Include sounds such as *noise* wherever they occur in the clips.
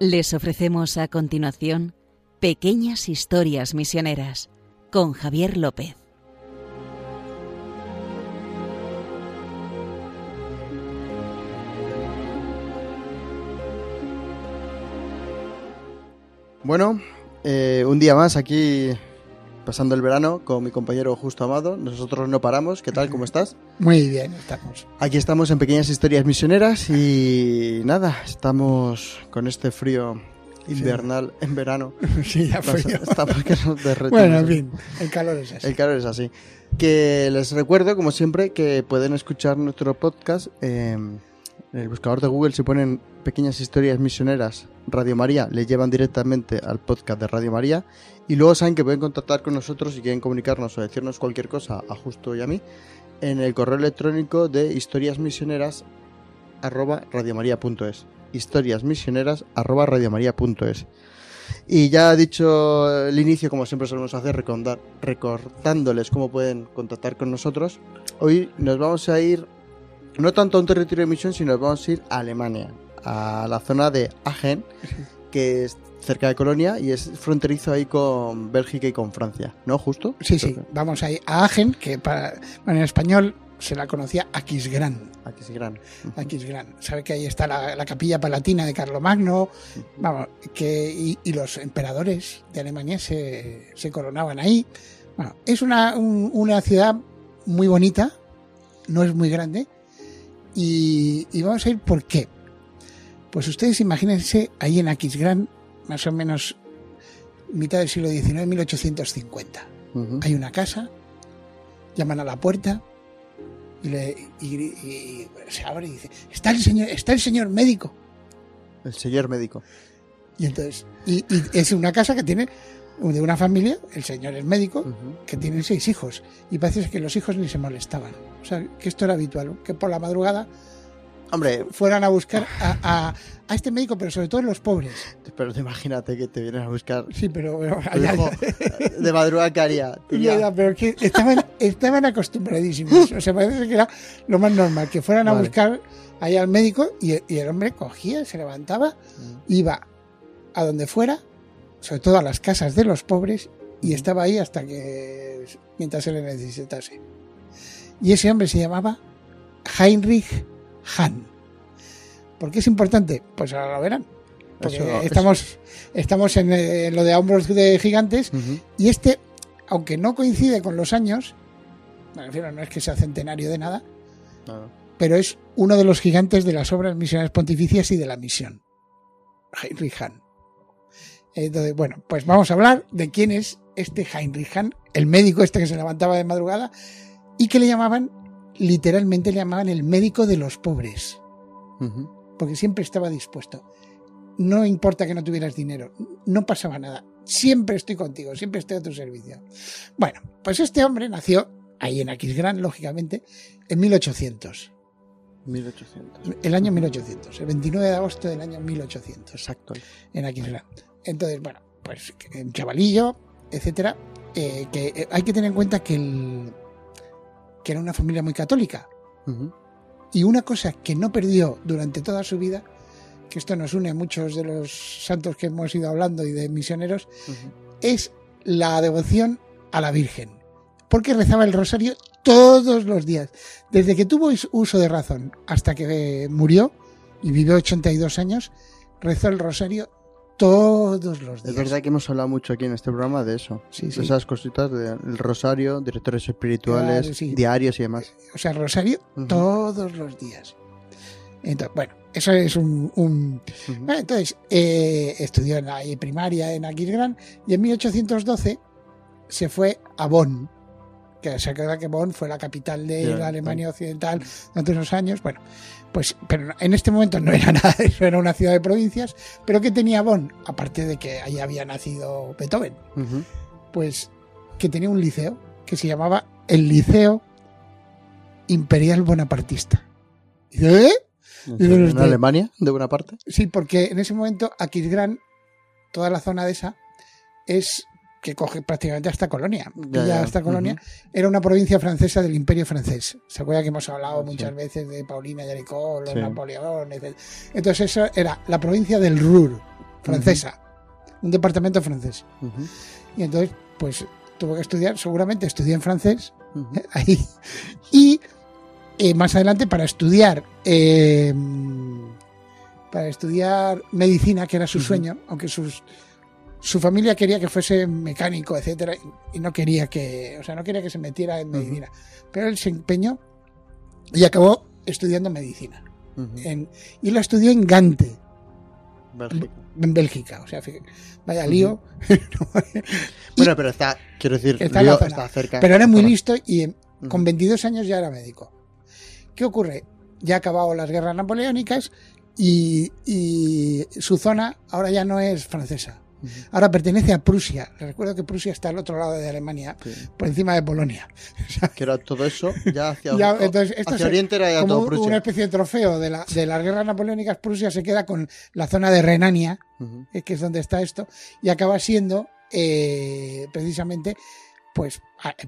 Les ofrecemos a continuación Pequeñas Historias Misioneras con Javier López. Bueno, eh, un día más aquí pasando el verano con mi compañero Justo Amado. Nosotros no paramos. ¿Qué tal? ¿Cómo estás? Muy bien, estamos. Aquí estamos en Pequeñas Historias Misioneras y nada, estamos con este frío invernal en verano. *laughs* Sí, ya frío. Estamos que nos derretimos. Bueno, en fin, el calor es así. El calor es así. Que les recuerdo, como siempre, que pueden escuchar nuestro podcast en el buscador de Google. Si ponen pequeñas historias misioneras Radio María, le llevan directamente al podcast de Radio María. Y luego saben que pueden contactar con nosotros si quieren comunicarnos o decirnos cualquier cosa a Justo y a mí en el correo electrónico de historiasmisioneras arroba radiomaria.es historiasmisioneras arroba radiomaria.es y ya dicho el inicio, como siempre solemos hacer, recordar, recordándoles cómo pueden contactar con nosotros, hoy nos vamos a ir no tanto a un territorio de misión, sino nos vamos a ir a Alemania, a la zona de Agen, *laughs* que es cerca de Colonia y es fronterizo ahí con Bélgica y con Francia, ¿no? Justo. Sí, sí, vamos ahí a Agen, que para, bueno, en español se la conocía Aquisgrán. Aquisgrán. Aquisgrán. Sabe que ahí está la, la capilla palatina de Carlomagno, vamos, que, y, y los emperadores de Alemania se, se coronaban ahí. Bueno, es una, un- una ciudad muy bonita, no es muy grande, y, y vamos a ir por qué. Pues ustedes imagínense ahí en Aquisgrán, más o menos mitad del siglo XIX, 1850 Ujú. hay una casa, llaman a la puerta y, le, y- y se abre y dice, está el señor, está el señor médico. El señor médico. Y entonces, y, y es una casa que tiene de una familia, el señor es médico, Ujú. que tienen seis hijos. Y parece que los hijos ni se molestaban. O sea, que esto era habitual, que por la madrugada Hombre, fueran a buscar a, a- a este médico, pero sobre todo los pobres. pero te imagínate que te vienen a buscar Sí, pero... pero- tu hijo de madrugada que haría. *laughs* Ya, ya, pero que estaban, estaban acostumbradísimos. O sea, parece que era lo más normal, que fueran a Vale. buscar ahí al médico y, y el hombre cogía, se levantaba, iba a donde fuera, sobre todo a las casas de los pobres, y estaba ahí hasta que, mientras se le necesitase. Y ese hombre se llamaba Heinrich Hahn. ¿Por qué es importante? Pues ahora lo verán. Porque Eso- estamos, estamos en, eh, en lo de hombros de gigantes y este, aunque no coincide con los años, me refiero, no es que sea centenario de nada, No, pero es uno de los gigantes de las obras misionales pontificias y de la misión. Heinrich Hahn. Entonces, bueno, pues vamos a hablar de quién es este Heinrich Hahn, el médico este que se levantaba de madrugada y que le llamaban, literalmente le llamaban el médico de los pobres, porque siempre estaba dispuesto. No importa que no tuvieras dinero, no pasaba nada. Siempre estoy contigo, siempre estoy a tu servicio. Bueno, pues este hombre nació ahí en Aquisgrán, lógicamente, en 1800. 1800. El año 1800, el 29 de agosto del año 1800, Exacto. en Aquisgrán. Entonces, bueno, pues un chavalillo, etcétera, eh, que eh, hay que tener en cuenta que, el, que era una familia muy católica. Y una cosa que no perdió durante toda su vida, que esto nos une a muchos de los santos que hemos ido hablando y de misioneros, es la devoción a la Virgen. Porque rezaba el rosario todos los días. Desde que tuvo uso de razón hasta que eh, murió y vivió 82 años, rezó el rosario todos los días. Es verdad que hemos hablado mucho aquí en este programa de eso. Sí, De sí. esas cositas del rosario, directores espirituales, Claro, sí. diarios y demás. O sea, rosario todos los días. Entonces, bueno, eso es un. Bueno, entonces, eh, estudió en la primaria en Aquisgrán y en 1812 se fue a Bonn, que se acuerda que Bonn fue la capital de la Alemania Occidental durante unos años. Bueno, pues, pero en este momento no era *laughs* nada de eso, era una ciudad de provincias. Pero ¿qué tenía Bonn? Aparte de que ahí había nacido Beethoven, pues que tenía un liceo que se llamaba el Liceo Imperial Bonapartista. ¿eh? ¿En, este- Alemania, de buena parte? Sí, porque en ese momento Aquisgrán, toda la zona de esa, es que coge prácticamente hasta Colonia. Ya, hasta Colonia. Era una provincia francesa del Imperio francés. ¿Se acuerda que hemos hablado Sí. muchas veces de Paulina y Aricó, los Sí. Napoleón, etc. Entonces eso era la provincia del Ruhr. francesa, un departamento francés. Y entonces, pues tuvo que estudiar, seguramente estudió en francés eh, ahí. Y eh, más adelante para estudiar eh, para estudiar medicina, que era su sueño, aunque sus su familia quería que fuese mecánico, etcétera, y- no quería que, o sea, no quería que se metiera en medicina. Pero él se empeñó y acabó estudiando medicina. En- y lo estudió en Gante, Bélgica. en Bélgica. O sea, fíjate, vaya lío. *laughs* Bueno, pero está, quiero decir, está está cerca. Pero era muy listo y con 22 años ya era médico. ¿Qué ocurre? Ya ha acabado las guerras napoleónicas y, y su zona ahora ya no es francesa. Ahora pertenece a Prusia. Les recuerdo que Prusia está al otro lado de Alemania, Sí. por encima de Polonia. *laughs* Que era todo eso, ya hacia, *laughs* Ya, entonces, esto hacia es Oriente era ya como todo Prusia. una especie de trofeo de, la- de las guerras napoleónicas, Prusia se queda con la zona de Renania, eh, que es donde está esto, y acaba siendo eh, precisamente pues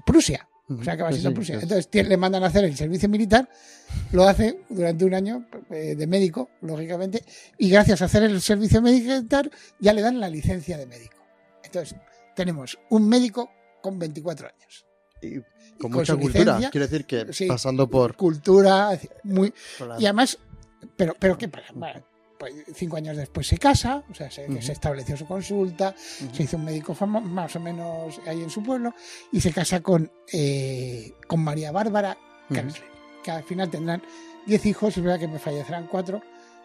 Prusia. O sea, acaba Sí, siendo sí, Prusia. es- Entonces le mandan a hacer el servicio militar, lo hace durante un año eh, de médico, lógicamente, y gracias a hacer el servicio militar ya le dan la licencia de médico. Entonces, tenemos un médico con 24 años. y Y con mucha cultura. Quiero decir que sí. pasando por. Cultura, muy, por la- y además, pero, pero ¿qué pasa? Bueno, pues cinco años después se casa, o sea, se, estableció su consulta, se hizo un médico famoso, más o menos ahí en su pueblo, y se casa con, eh, con María Bárbara. Kanzler, que al final tendrán 10 hijos, es verdad que me fallecerán cuatro,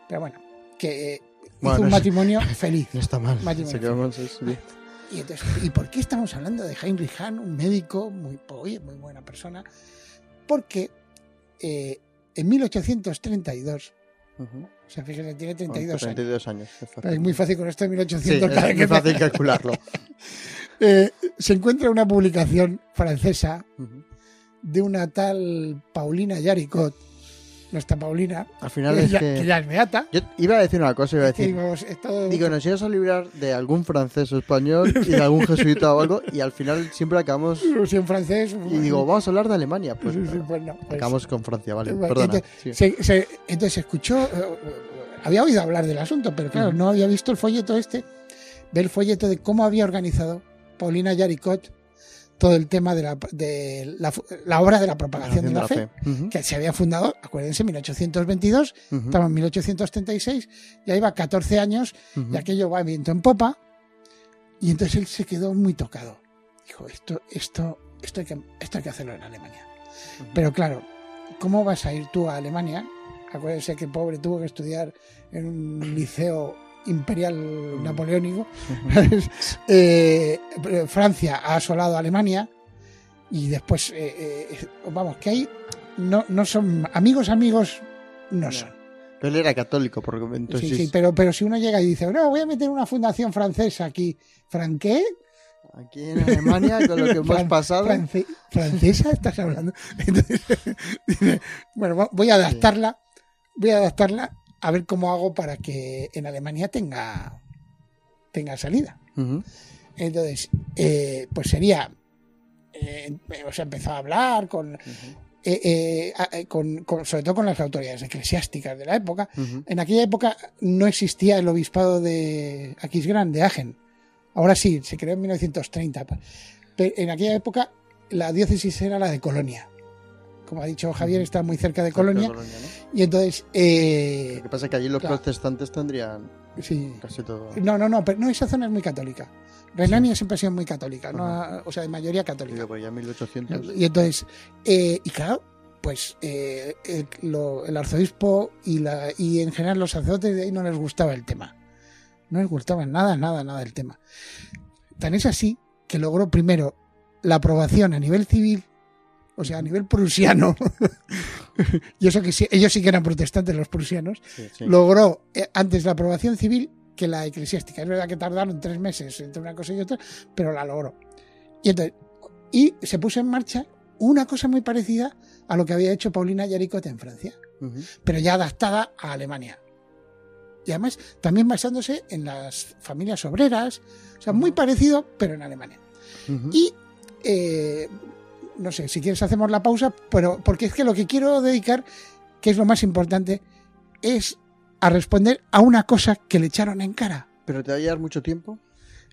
pero bueno, que eh, Bueno, hizo un es- matrimonio *laughs* feliz. No está mal. Se quedó mal. Y, entonces, ¿Y por qué estamos hablando de Heinrich Hahn, un médico muy, oye, muy buena persona? Porque eh, en 1832, Ujú. O sea, fíjese, tiene 32 años. 32 años. es fácil. Es muy fácil con esto de Sí, 1800. cada es muy fácil calcularlo. *laughs* Eh, se encuentra una publicación francesa Ujú. de una tal Paulina Yaricot, nuestra Paulina, Al final que, es ya, que. que ya es beata. Yo iba a decir una cosa, iba a decir. esto- Digo, nos íbamos a librar de algún francés o español y de algún jesuita o algo, y al final siempre acabamos. *laughs* en francés. Y digo, vamos a hablar de Alemania. Pues, sí, sí, pues no, pues- acabamos con Francia, vale. Bueno, Perdona. entonces, sí. se, se- entonces escuchó, eh, había oído hablar del asunto, pero claro, no había visto el folleto este, ve el folleto de cómo había organizado Paulina Yaricot todo el tema de la, de la, la obra de la propagación de la, fe, que se había fundado, acuérdense, en 1822, ujú, estamos en 1836, ya iba 14 años ujú. y aquello va viento en popa, y entonces él se quedó muy tocado. Dijo, esto, esto, esto, hay, que, esto hay que hacerlo en Alemania. Pero claro, ¿cómo vas a ir tú a Alemania? Acuérdense que el pobre tuvo que estudiar en un liceo imperial napoleónico. Ujú. *laughs* Eh, Francia ha asolado a Alemania y después, eh, eh, vamos, que ahí no, no son amigos, amigos no No. son. Pero él era católico, porque entonces. Sí, sí, pero, pero si uno llega y dice, no, voy a meter una fundación francesa aquí, ¿franqué? Aquí en Alemania, con lo que hemos pasado. France- ¿Francesa estás hablando? *laughs* Entonces, *laughs* bueno, vo- voy a adaptarla, voy a adaptarla a ver cómo hago para que en Alemania tenga, tenga salida. Entonces, eh, pues sería, eh, o sea, empezó a hablar con, eh, eh, eh, con- con- sobre todo con las autoridades eclesiásticas de la época. En aquella época no existía el obispado de Aquisgrán, de Agen. Ahora sí, se creó en 1930. Pero en aquella época la diócesis era la de Colonia. Como ha dicho Javier, está muy cerca de Colonia. ¿no? Y entonces, eh, Lo que pasa es que allí los claro. protestantes tendrían sí. casi todo. No, no, no, pero no, esa zona es muy católica. Renania siempre ha sido muy católica, no, o sea, de mayoría católica. Pues ya 1800. Y entonces, eh, y claro, pues eh, el, lo- el arzobispo y, la, y en general los sacerdotes de ahí no les gustaba el tema. No les gustaba nada, nada, nada el tema. Tan es así que logró primero la aprobación a nivel civil, o sea, a nivel prusiano, *laughs* y eso que sí, ellos sí que eran protestantes los prusianos, Sí, sí. logró eh, antes la aprobación civil que la eclesiástica. Es verdad que tardaron tres meses entre una cosa y otra, pero la logró. Y, entonces, y se puso en marcha una cosa muy parecida a lo que había hecho Paulina Yaricot en Francia, pero ya adaptada a Alemania. Y además también basándose en las familias obreras, o sea, muy parecido, pero en Alemania. Y eh, no sé, si quieres hacemos la pausa, pero porque es que lo que quiero dedicar, que es lo más importante, es a responder a una cosa que le echaron en cara. ¿Pero te va a llevar mucho tiempo?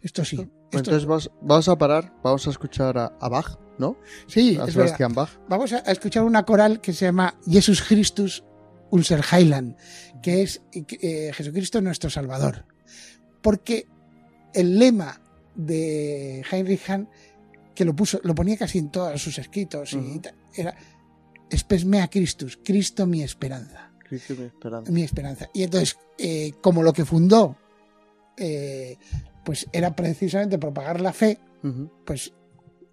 Esto sí. Pues esto- entonces vamos, vamos a parar, vamos a escuchar a, a Bach, ¿no? sí, A. Sebastián Bach. Vamos a, a escuchar una coral que se llama Jesus Christus unser Heiland, que es eh, Jesucristo nuestro Salvador. Porque el lema de Heinrich Hahn, que lo puso, lo ponía casi en todos sus escritos, y Ujú. ta- era Spes mea Christus, Cristo mi esperanza. Cristo mi esperanza. mi esperanza. Y entonces, eh, como lo que fundó, eh, pues era precisamente propagar la fe, pues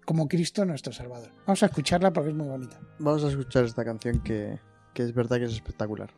como Cristo nuestro Salvador. Vamos a escucharla porque es muy bonita. Vamos a escuchar esta canción que, que es verdad que es espectacular.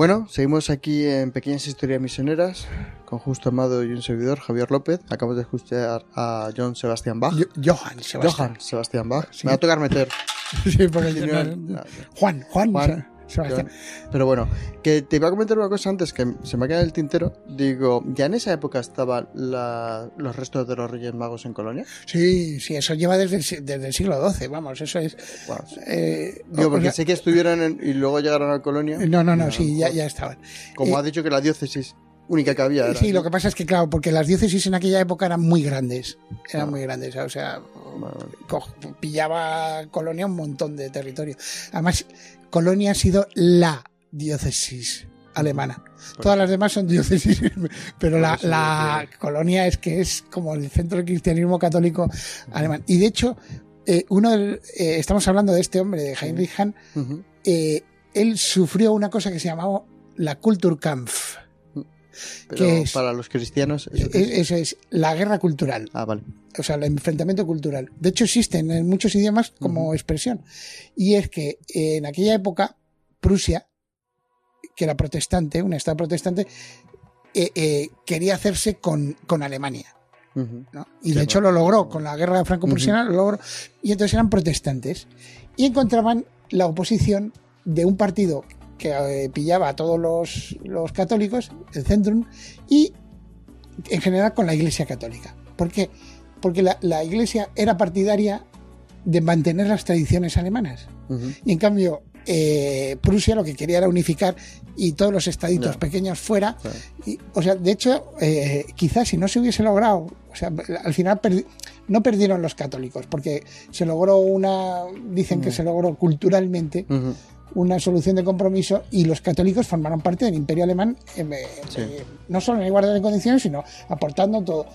Bueno, seguimos aquí en Pequeñas Historias Misioneras con Justo Amado y un servidor, Javier López. Acabamos de escuchar a John Sebastián Bach. Yo- Johann Sebastián. Johann Sebastián Bach. Sí. Me va a tocar meter. *laughs* Sí, porque *laughs* yo No, no- no, Juan, Juan, Juan, Sebastián. Pero bueno, que te iba a comentar una cosa antes que se me ha quedado el tintero. Digo, ¿ya en esa época estaban los restos de los Reyes Magos en Colonia? Sí, sí, eso lleva desde el, desde el siglo XII, vamos, eso es... Wow. eh, Digo, porque sea, sé que estuvieron en- y luego llegaron a Colonia. No, no, no, sí, ya, ya estaban. Como Eh, ha dicho que la diócesis única que había era. Sí, lo que pasa es que, claro, porque las diócesis en aquella época eran muy grandes. Eran Ah. muy grandes, o sea, Vale, pillaba Colonia un montón de territorio. Además, Colonia ha sido la diócesis alemana. Todas las demás son diócesis, *laughs* pero la, eso la Colonia es que es como el centro del cristianismo católico alemán. Y de hecho, eh, uno del- eh, estamos hablando de este hombre, de Heinrich Hahn, eh, él sufrió una cosa que se llamaba la Kulturkampf. Pero ¿Qué es? para los cristianos. ¿eso qué es? Eso es la guerra cultural. Ah, vale. o sea, el enfrentamiento cultural. De hecho, existen en muchos idiomas como expresión. Y es que eh, en aquella época, Prusia, que era protestante, un estado protestante, eh, eh, quería hacerse con, con Alemania. Y Qué de hecho bueno. lo logró con la guerra franco-prusiana, lo logró. Y entonces eran protestantes. Y encontraban la oposición de un partido que eh, pillaba a todos los, los católicos, el Centrum, y en general con la Iglesia Católica. ¿Por qué? Porque la, la Iglesia era partidaria de mantener las tradiciones alemanas. Y en cambio, eh, Prusia lo que quería era unificar y todos los estaditos pequeños fuera. Claro. Y, o sea, de hecho, eh, quizás si no se hubiese logrado, o sea, al final perdi- no perdieron los católicos, porque se logró una, dicen que Mm. se logró culturalmente. Una solución de compromiso y los católicos formaron parte del imperio alemán, eh, eh, Sí. eh, no solo en igualdad de condiciones, sino aportando todo.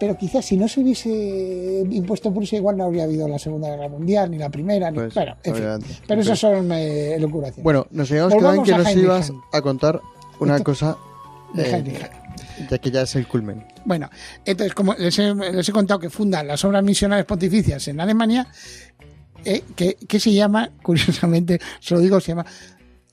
pero quizás si no se hubiese impuesto Prusia, igual no habría habido la Segunda Guerra Mundial, ni la Primera, ni. Pues, bueno, en fin. Pero esas son eh, locuraciones. Bueno, nos habíamos quedado en que a nos Heinrich ibas a contar una Esto- cosa, de eh, ya que ya es el culmen. Bueno, entonces, como les he, les he contado que fundan las obras misionales pontificias en Alemania, eh, que, que se llama, *laughs* curiosamente, se lo digo, se llama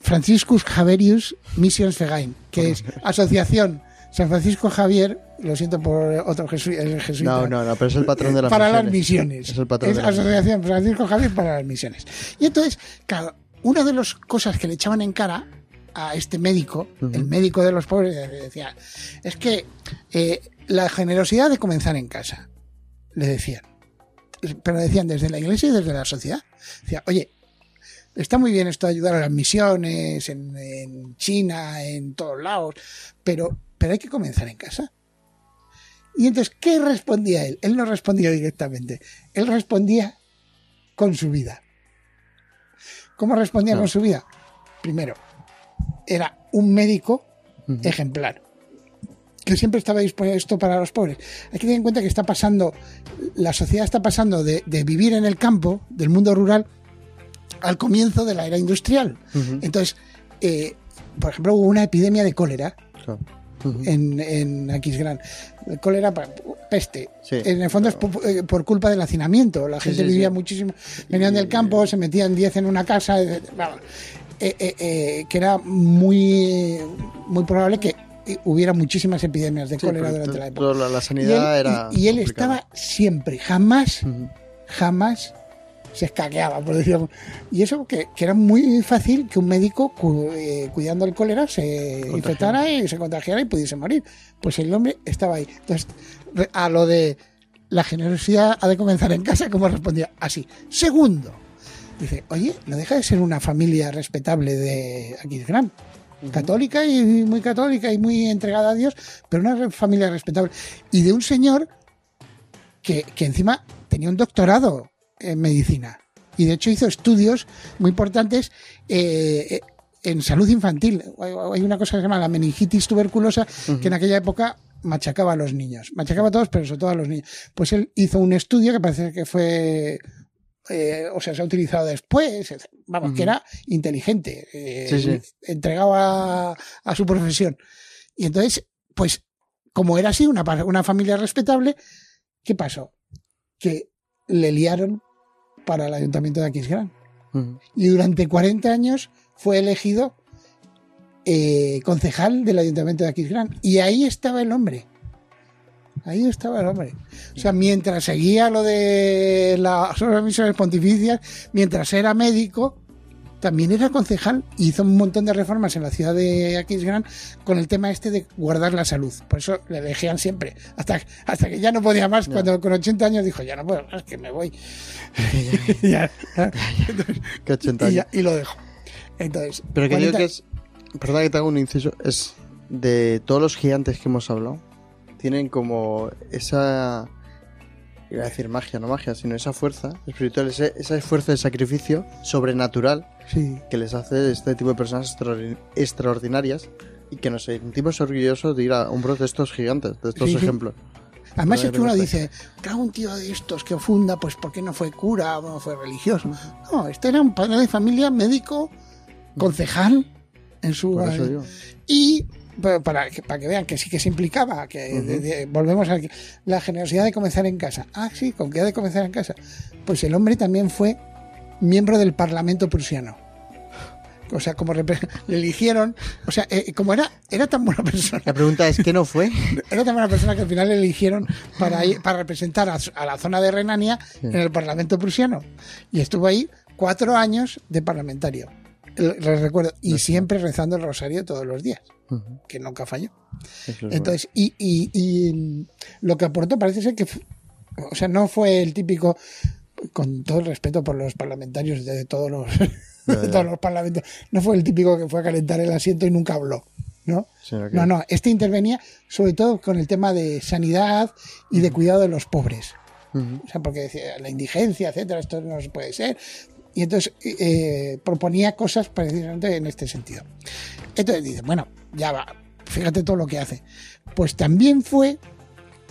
Franciscus Javerius Missionsverein, que es Asociación San Francisco Javier, lo siento por otro jesu- el jesuita, No, no, no, pero es el patrón de las para las misiones. misiones. Es el patrón de las Asociación Francisco Javier para las misiones. Y entonces, claro, una de las cosas que le echaban en cara a este médico, el médico de los pobres, decía, es que eh, la generosidad de comenzar en casa, le decían. Pero decían desde la iglesia y desde la sociedad. Decía, oye, está muy bien esto de ayudar a las misiones en, en China, en todos lados, pero, pero hay que comenzar en casa. Y entonces, ¿qué respondía él? Él no respondía directamente. Él respondía con su vida. ¿Cómo respondía con su vida? Primero, era un médico ejemplar que siempre estaba dispuesto para los pobres. Hay que tener en cuenta que está pasando, la sociedad está pasando de, de vivir en el campo, del mundo rural, al comienzo de la era industrial. Entonces, eh, por ejemplo, hubo una epidemia de cólera Claro. Ujú. en, en Aquisgrán. Cólera, peste. Sí, en el fondo es por, eh, por culpa del hacinamiento. La gente sí, vivía muchísimo. Venían del campo, se metían 10 en una casa. eh, eh, que era muy, muy probable que hubiera muchísimas epidemias de Sí, cólera durante la época. la, la Y él, sanidad era. y- y él complicada. estaba siempre, jamás, jamás se escaqueaba, por decirlo. Y eso que, que era muy fácil que un médico cu- eh, cuidando el cólera se infectara y se contagiara y pudiese morir. Pues el hombre estaba ahí. Entonces, a lo de la generosidad ha de comenzar en casa, como respondía así. Segundo, dice, oye, no deja de ser una familia respetable de Católica y muy católica y muy entregada a Dios, pero una familia respetable. Y de un señor que, que encima tenía un doctorado en medicina. Y de hecho hizo estudios muy importantes eh, eh, en salud infantil. Hay hay una cosa que se llama la meningitis tuberculosa, que en aquella época machacaba a los niños. Machacaba a todos, pero sobre todo a los niños. Pues él hizo un estudio que parece que fue. Eh, o sea, se ha utilizado después. Vamos, que era inteligente. eh, Sí, sí. Entregado a, a su profesión. Y entonces, pues, como era así, una, una familia respetable, ¿qué pasó? Que le liaron para el ayuntamiento de Aquisgrán. Ujú. Y durante 40 años fue elegido eh, concejal del ayuntamiento de Aquisgrán. Y ahí estaba el hombre. Ahí estaba el hombre. O sea, mientras seguía lo de las misiones pontificias, mientras era médico, también era concejal y hizo un montón de reformas en la ciudad de Aquisgrán con el tema este de guardar la salud. Por eso le elegían siempre. Hasta, hasta que ya no podía más. Cuando con 80 años dijo, ya no puedo más, que me voy. *laughs* Ya, ya. Entonces, Que 80 y, años. ya- y lo dejo. Entonces, Pero que digo 40 que es. Perdón que te hago un inciso. Es de todos los gigantes que hemos hablado. Tienen como esa. Iba a decir magia, no magia, sino esa fuerza espiritual, ese, ese esfuerzo de sacrificio sobrenatural sí, que les hace este tipo de personas extraordi- extraordinarias y que nos sentimos orgullosos de ir a hombros de estos gigantes, de estos Sí, sí. ejemplos. Además es que uno dice, claro, un tío de estos que funda, pues ¿por qué no fue cura o no fue religioso? No, este era un padre de familia, médico, concejal en su... Y para que, para que vean que sí que se implicaba, que Ujú. de- de- volvemos a que- la generosidad de comenzar en casa. Ah, sí, ¿con qué ha de comenzar en casa? Pues el hombre también fue miembro del Parlamento prusiano. O sea, como *laughs* le eligieron, o sea, eh, como era, era tan buena persona, La pregunta es: ¿qué no fue? *laughs* era tan buena persona que al final le eligieron para, ir- para representar a la zona de Renania en el Parlamento prusiano. Y estuvo ahí cuatro años de parlamentario. Lo recuerdo. Y siempre rezando el rosario todos los días, Ujú, que nunca falló. Entonces, y, y- y, lo que aportó parece ser que, o sea, no fue el típico, con todo el respeto por los parlamentarios de todos los, de *laughs* todos los parlamentos, no fue el típico que fue a calentar el asiento y nunca habló, ¿no? Que- No, no, este intervenía sobre todo con el tema de sanidad y de cuidado de los pobres. Ujú. O sea, porque decía la indigencia, etcétera, esto no se puede ser. Y entonces eh, proponía cosas precisamente en este sentido. Entonces dice, bueno, ya va, fíjate todo lo que hace. Pues también fue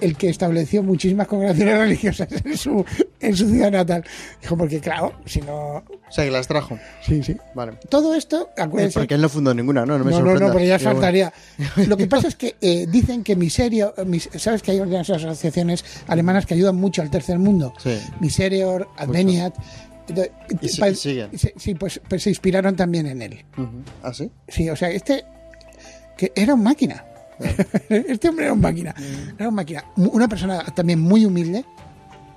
el que estableció muchísimas congregaciones *laughs* religiosas en su, en su ciudad natal. Dijo, porque claro, si no... O sea, que las trajo. Sí, sí. Vale. Todo esto, Eh, acuérdense... porque él no fundó ninguna, ¿no? No me no, no, no, pero ya bueno. faltaría. *laughs* Lo que pasa es que eh, dicen que Miserio, eh, mis- sabes que hay unas asociaciones alemanas que ayudan mucho al tercer mundo. Sí. Miserior, Adveniat. Entonces, Y si- pa- y siguen. sí, sí, pues, pues se inspiraron también en él. Ujú. ¿Ah, sí? Sí, o sea, este que era un máquina. *laughs* este hombre era un máquina. Mm. Era un máquina. Una persona también muy humilde.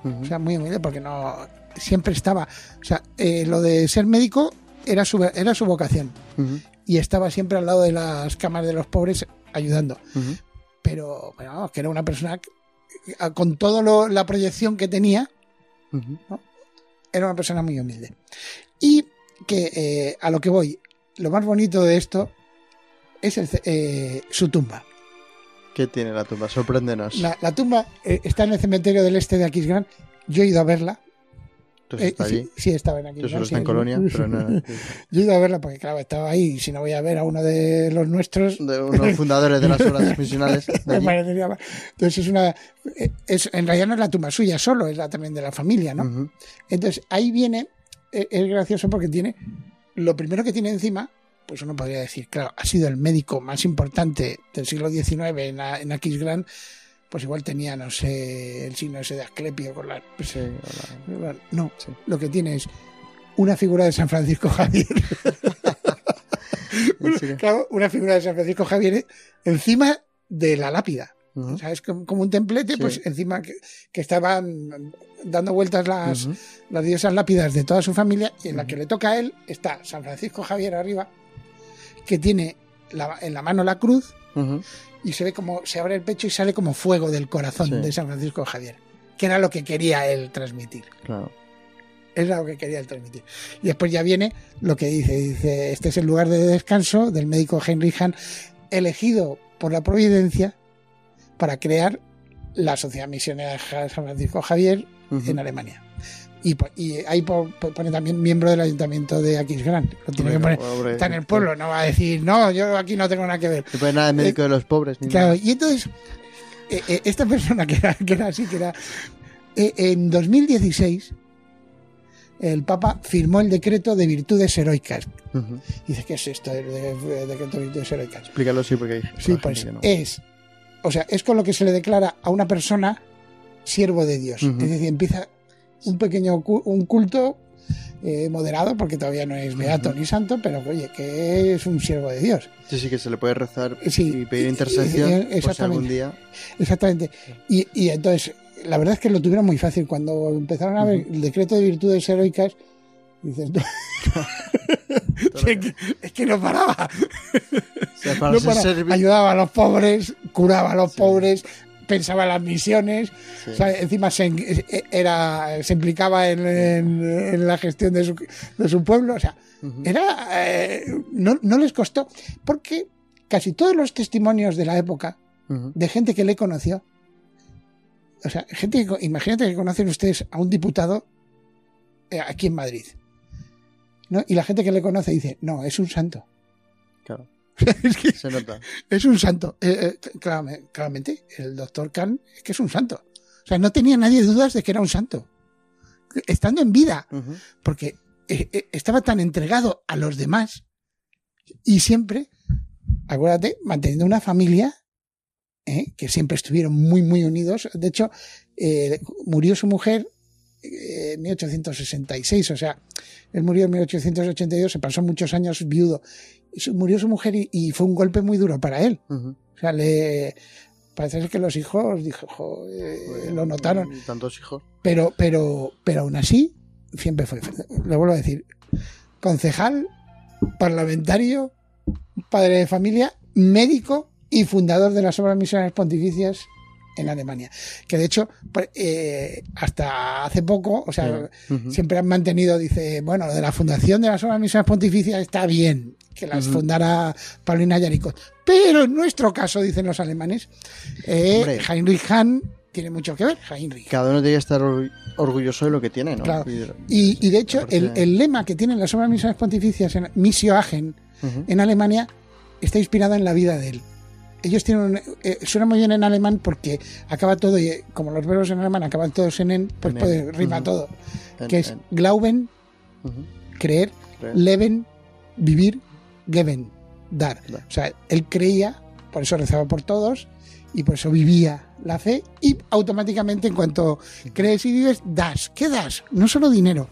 O sea, muy humilde porque no siempre estaba. O sea, eh, lo de ser médico era su, era su vocación. Y estaba siempre al lado de las camas de los pobres ayudando. Pero, bueno, que era una persona que, con toda la proyección que tenía, Ujú. Era una persona muy humilde. Y que eh, a lo que voy, lo más bonito de esto es el eh, su tumba. ¿Qué tiene la tumba? Sorpréndenos. La, la tumba eh, está en el cementerio del este de Aquisgrán. Yo he ido a verla. Entonces está Eh, allí. Sí, sí, estaba en Aquisgrán. Yo solo sí, está en sí. Colonia, *laughs* pero no. Yo he ido a verla porque, claro, estaba ahí. Y si no voy a ver a uno de los nuestros, De unos *laughs* fundadores de las obras misionales me parecería mal. Entonces es una. eh, Es, en realidad no es la tumba suya solo, es la también de la familia, ¿no? Entonces ahí viene, eh, es gracioso porque tiene, lo primero que tiene encima, pues uno podría decir, claro, ha sido el médico más importante del siglo XIX en, en Aquisgrán, pues igual tenía, no sé, el signo ese de Asclepio con la... Sí. No, Sí. lo que tiene es una figura de San Francisco Javier. *laughs* Claro, una figura de San Francisco Javier encima de la lápida. Ujú. O sea, es como, un templete, Sí. pues encima que, que estaban dando vueltas las, las diosas lápidas de toda su familia y en la que le toca a él está San Francisco Javier arriba, que tiene la- en la mano la cruz Y se ve como se abre el pecho y sale como fuego del corazón Sí. de San Francisco Javier, que era lo que quería él transmitir. Claro. Era lo que quería él transmitir. Y después ya viene lo que dice, dice, este es el lugar de descanso del médico Heinrich Hahn, elegido por la providencia para crear la Sociedad Misionera San Francisco Javier en Alemania. Y, y ahí po- po- pone también miembro del ayuntamiento de Aquisgrán. Lo tiene que poner. Está en el pueblo, no va a decir, no, yo aquí no tengo nada que ver. No pone nada de médico de los pobres. Ni Claro, nada. y entonces, eh, eh, esta persona que era, que era así, que era. eh, en 2016, el Papa firmó el decreto de virtudes heroicas. Ujú. Dice, ¿qué es esto de- decreto de virtudes heroicas? Explícalo, sí, porque hay Sí, pues que no. es. O sea, es con lo que se le declara a una persona siervo de Dios. Ujú. Es decir, empieza un pequeño un culto eh, moderado, porque todavía no es beato ni santo, pero oye, que es un siervo de Dios. Sí, sí, que se le puede rezar Sí, y pedir eh, intercesión eh, por si exactamente. algún día. Exactamente. Y, y entonces, la verdad es que lo tuvieron muy fácil. Cuando empezaron a ver el decreto de virtudes heroicas, dices, no, *laughs* *laughs* es, que, es que no paraba. O sea, para No paraba. Ayudaba a los pobres, curaba a los Sí. pobres, pensaba en las misiones. Sí. O sea, encima se, en- era, se implicaba en, en- en la gestión de su, de su pueblo. O sea, era eh, no, no les costó. Porque casi todos los testimonios de la época de gente que le conoció. O sea, gente que, imagínate que conocen ustedes a un diputado eh, aquí en Madrid. ¿no? Y la gente que le conoce dice, no, es un santo. Claro, *laughs* es que se nota. es un santo. Eh, eh, claramente, el doctor Kahn es que es un santo. O sea, no tenía nadie dudas de que era un santo. Estando en vida, porque eh, estaba tan entregado a los demás y siempre, acuérdate, manteniendo una familia que siempre estuvieron muy, muy unidos. De hecho, murió su mujer en 1866, o sea, él murió en 1882, se pasó muchos años viudo. Murió su mujer y, y fue un golpe muy duro para él. O sea, le parece que los hijos dijo, "Jo, eh, Pues, lo notaron. Tantos hijos. Pero, pero, pero aún así, siempre fue, le vuelvo a decir, concejal, parlamentario, padre de familia, médico y fundador de las obras misionales pontificias en Alemania. Que de hecho, pues, eh, hasta hace poco, o sea, siempre han mantenido, dice, bueno, lo de la fundación de las obras misionales pontificias está bien, que las fundara Paulina Yaricot. Pero en nuestro caso, dicen los alemanes, eh. Heinrich Hahn tiene mucho que ver, Heinrich. Cada uno que estar or- orgulloso de lo que tiene, ¿no? Claro. Y- Y, de hecho, el, el lema que tienen las obras misionales pontificias en Missio Agen en Alemania está inspirado en la vida de él. ellos tienen un- eh, suena muy bien en alemán porque acaba todo y eh, como los verbos en alemán acaban todos en en, pues En puede rima todo. En- que es en- glauben, creer, creer. leben, vivir, geben, dar. O sea, él creía, por eso rezaba por todos y por eso vivía la fe y automáticamente en cuanto crees y vives, das. ¿Qué das? No solo dinero.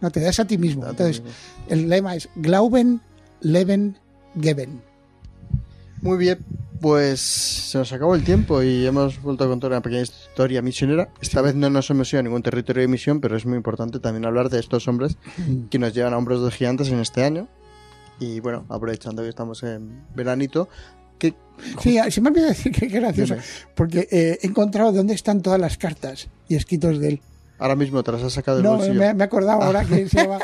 No, te das a ti mismo. Entonces, el lema es Glauben, Leben, Geben. Muy bien, pues se nos acabó el tiempo y hemos vuelto a contar una pequeña historia misionera. Esta vez no nos hemos ido a ningún territorio de misión, pero es muy importante también hablar de estos hombres que nos llevan a hombros de gigantes en este año. Y bueno, aprovechando que estamos en veranito, que Sí, se me ha olvidado decir que qué gracioso, Dime. porque eh, he encontrado dónde están todas las cartas y escritos de él. ahora mismo te las has sacado del No, bolsillo. me, me he acordado ahora que se llama.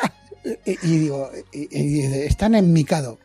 Y, y digo, y- están en Mikado.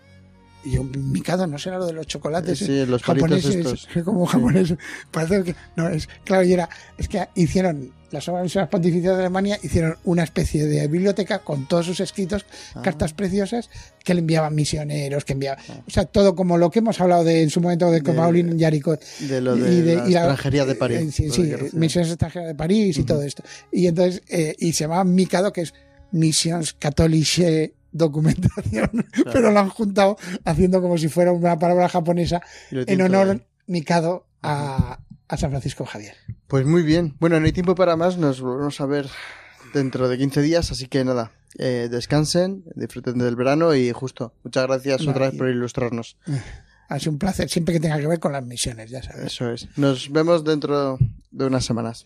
Y yo, Mikado no será lo de los chocolates. Sí, eh, los japoneses, estos. *laughs* Como japoneses. Parece que. No, es. Claro, y era. Es que hicieron. Las organizaciones pontificias de Alemania hicieron una especie de biblioteca con todos sus escritos, Ah. cartas preciosas que le enviaban misioneros, que enviaban. O sea, todo como lo que hemos hablado de en su momento de Paulín Yaricot. de lo de la extranjería de París, eh, sí, sí, misiones extranjeras de París y todo esto. Y entonces, eh, y se llama Mikado, que es Missions Katholische Documentación, *laughs* pero lo han juntado haciendo como si fuera una palabra japonesa Y en honor. Mikado a, a San Francisco Javier. Pues muy bien. Bueno, no hay tiempo para más. Nos volvemos a ver dentro de 15 días. Así que nada, eh, descansen, disfruten del verano y justo, muchas gracias No, otra vez por ilustrarnos. Ha sido un placer, siempre que tenga que ver con las misiones, ya sabes. Eso es. Nos vemos dentro de unas semanas.